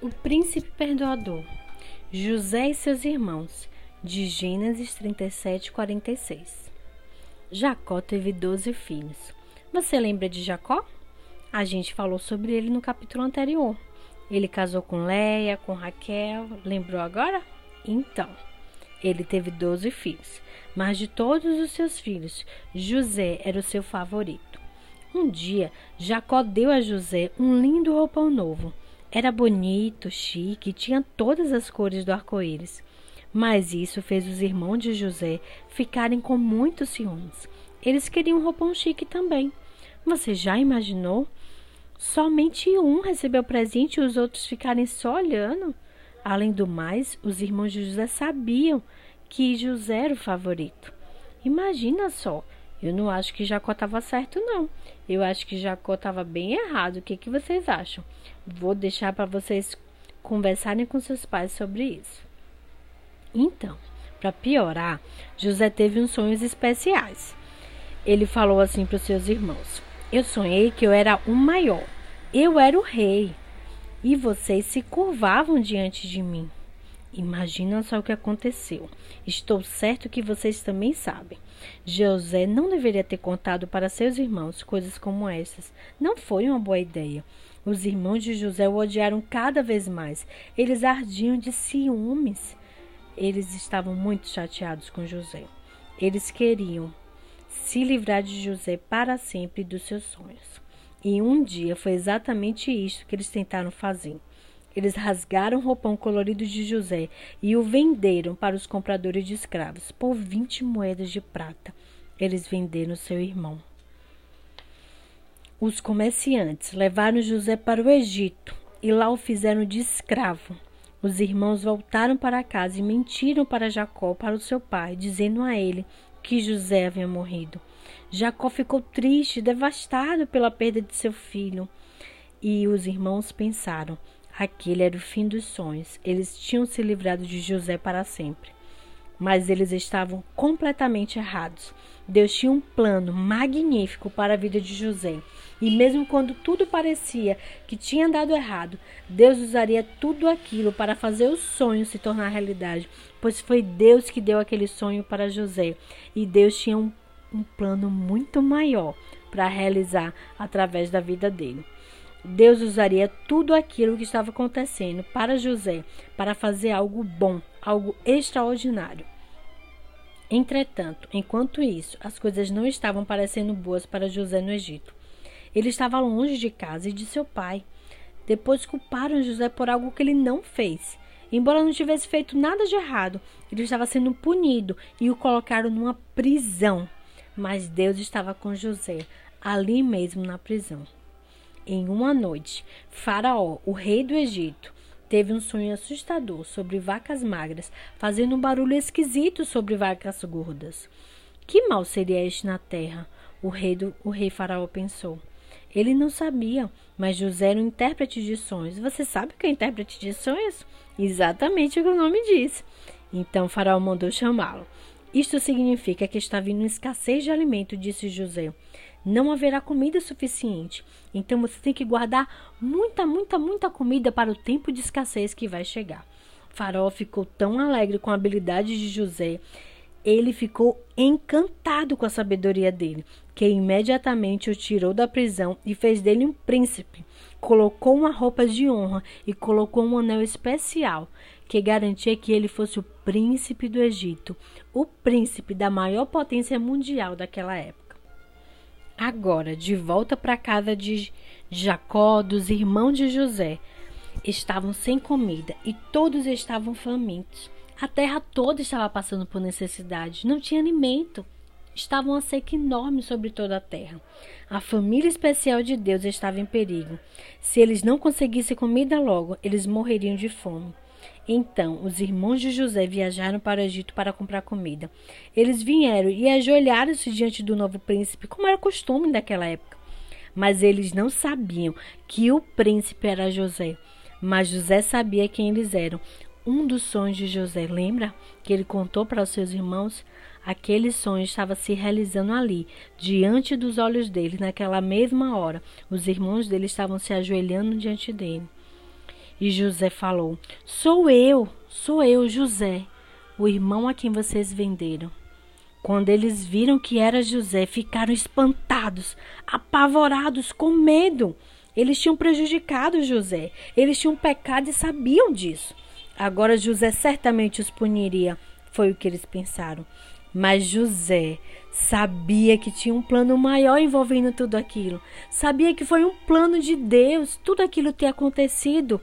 O Príncipe Perdoador, José e seus irmãos, de Gênesis 37, 46. Jacó teve doze filhos. Você lembra de Jacó? A gente falou sobre ele no capítulo anterior. Ele casou com Leia, com Raquel. Lembrou agora? Então, ele teve doze filhos, mas de todos os seus filhos, José era o seu favorito. Um dia, Jacó deu a José um lindo roupão novo era bonito, chique, tinha todas as cores do arco-íris. Mas isso fez os irmãos de José ficarem com muitos ciúmes. Eles queriam um roupão chique também. Você já imaginou? Somente um recebeu presente e os outros ficarem só olhando? Além do mais, os irmãos de José sabiam que José era o favorito. Imagina só, eu não acho que Jacó estava certo, não. Eu acho que Jacó estava bem errado. O que, que vocês acham? Vou deixar para vocês conversarem com seus pais sobre isso. Então, para piorar, José teve uns sonhos especiais. Ele falou assim para os seus irmãos: Eu sonhei que eu era o maior. Eu era o rei. E vocês se curvavam diante de mim. Imagina só o que aconteceu. Estou certo que vocês também sabem. José não deveria ter contado para seus irmãos coisas como essas. Não foi uma boa ideia. Os irmãos de José o odiaram cada vez mais. Eles ardiam de ciúmes. Eles estavam muito chateados com José. Eles queriam se livrar de José para sempre dos seus sonhos. E um dia foi exatamente isso que eles tentaram fazer. Eles rasgaram o roupão colorido de José e o venderam para os compradores de escravos por vinte moedas de prata. Eles venderam seu irmão. Os comerciantes levaram José para o Egito e lá o fizeram de escravo. Os irmãos voltaram para casa e mentiram para Jacó, para o seu pai, dizendo a ele que José havia morrido. Jacó ficou triste, devastado pela perda de seu filho. E os irmãos pensaram: Aquele era o fim dos sonhos. Eles tinham se livrado de José para sempre. Mas eles estavam completamente errados. Deus tinha um plano magnífico para a vida de José. E mesmo quando tudo parecia que tinha dado errado, Deus usaria tudo aquilo para fazer o sonho se tornar realidade, pois foi Deus que deu aquele sonho para José. E Deus tinha um, um plano muito maior para realizar através da vida dele. Deus usaria tudo aquilo que estava acontecendo para José para fazer algo bom, algo extraordinário. Entretanto, enquanto isso, as coisas não estavam parecendo boas para José no Egito. Ele estava longe de casa e de seu pai. Depois culparam José por algo que ele não fez. Embora não tivesse feito nada de errado, ele estava sendo punido e o colocaram numa prisão. Mas Deus estava com José, ali mesmo na prisão. Em uma noite, Faraó, o rei do Egito, teve um sonho assustador sobre vacas magras, fazendo um barulho esquisito sobre vacas gordas. Que mal seria este na terra? O rei, do, o rei Faraó pensou. Ele não sabia, mas José era um intérprete de sonhos. Você sabe o que é intérprete de sonhos? Exatamente o que o nome diz. Então Faraó mandou chamá-lo. Isto significa que está vindo escassez de alimento, disse José não haverá comida suficiente. Então você tem que guardar muita, muita, muita comida para o tempo de escassez que vai chegar. Faraó ficou tão alegre com a habilidade de José, ele ficou encantado com a sabedoria dele, que imediatamente o tirou da prisão e fez dele um príncipe. Colocou uma roupa de honra e colocou um anel especial que garantia que ele fosse o príncipe do Egito, o príncipe da maior potência mundial daquela época. Agora, de volta para a casa de Jacó, dos irmãos de José, estavam sem comida e todos estavam famintos. A terra toda estava passando por necessidade, não tinha alimento. Estava uma seca enorme sobre toda a terra. A família especial de Deus estava em perigo. Se eles não conseguissem comida logo, eles morreriam de fome. Então os irmãos de José viajaram para o Egito para comprar comida. Eles vieram e ajoelharam-se diante do novo príncipe, como era costume daquela época. Mas eles não sabiam que o príncipe era José. Mas José sabia quem eles eram. Um dos sonhos de José, lembra que ele contou para os seus irmãos? Aquele sonho estava se realizando ali, diante dos olhos dele, naquela mesma hora. Os irmãos dele estavam se ajoelhando diante dele. E José falou: Sou eu, sou eu, José, o irmão a quem vocês venderam. Quando eles viram que era José, ficaram espantados, apavorados, com medo. Eles tinham prejudicado José, eles tinham pecado e sabiam disso. Agora José certamente os puniria, foi o que eles pensaram. Mas José sabia que tinha um plano maior envolvendo tudo aquilo. Sabia que foi um plano de Deus tudo aquilo ter acontecido.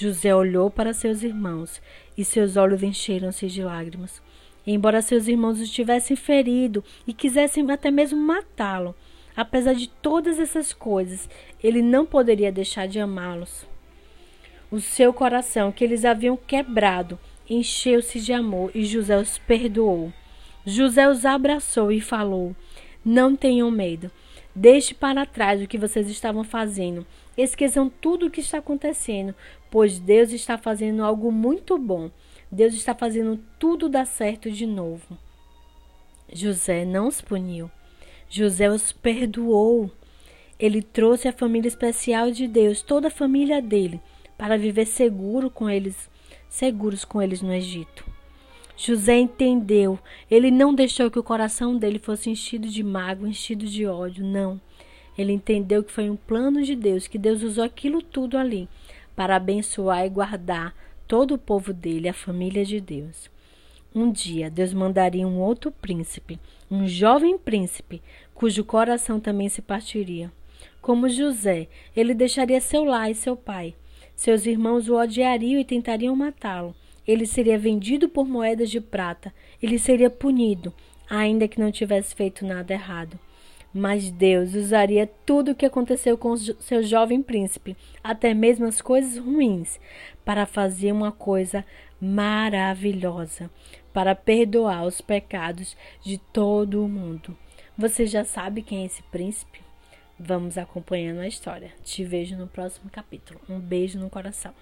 José olhou para seus irmãos e seus olhos encheram-se de lágrimas. Embora seus irmãos o tivessem ferido e quisessem até mesmo matá-lo, apesar de todas essas coisas, ele não poderia deixar de amá-los. O seu coração, que eles haviam quebrado, encheu-se de amor e José os perdoou. José os abraçou e falou: Não tenham medo. Deixe para trás o que vocês estavam fazendo. Esqueçam tudo o que está acontecendo, pois Deus está fazendo algo muito bom. Deus está fazendo tudo dar certo de novo. José não os puniu. José os perdoou. Ele trouxe a família especial de Deus, toda a família dele, para viver seguro com eles, seguros com eles no Egito. José entendeu. Ele não deixou que o coração dele fosse enchido de mágoa, enchido de ódio, não. Ele entendeu que foi um plano de Deus, que Deus usou aquilo tudo ali para abençoar e guardar todo o povo dele, a família de Deus. Um dia Deus mandaria um outro príncipe, um jovem príncipe, cujo coração também se partiria. Como José, ele deixaria seu lar e seu pai. Seus irmãos o odiariam e tentariam matá-lo. Ele seria vendido por moedas de prata. Ele seria punido, ainda que não tivesse feito nada errado. Mas Deus usaria tudo o que aconteceu com seu jovem príncipe, até mesmo as coisas ruins, para fazer uma coisa maravilhosa, para perdoar os pecados de todo o mundo. Você já sabe quem é esse príncipe? Vamos acompanhando a história. Te vejo no próximo capítulo. Um beijo no coração.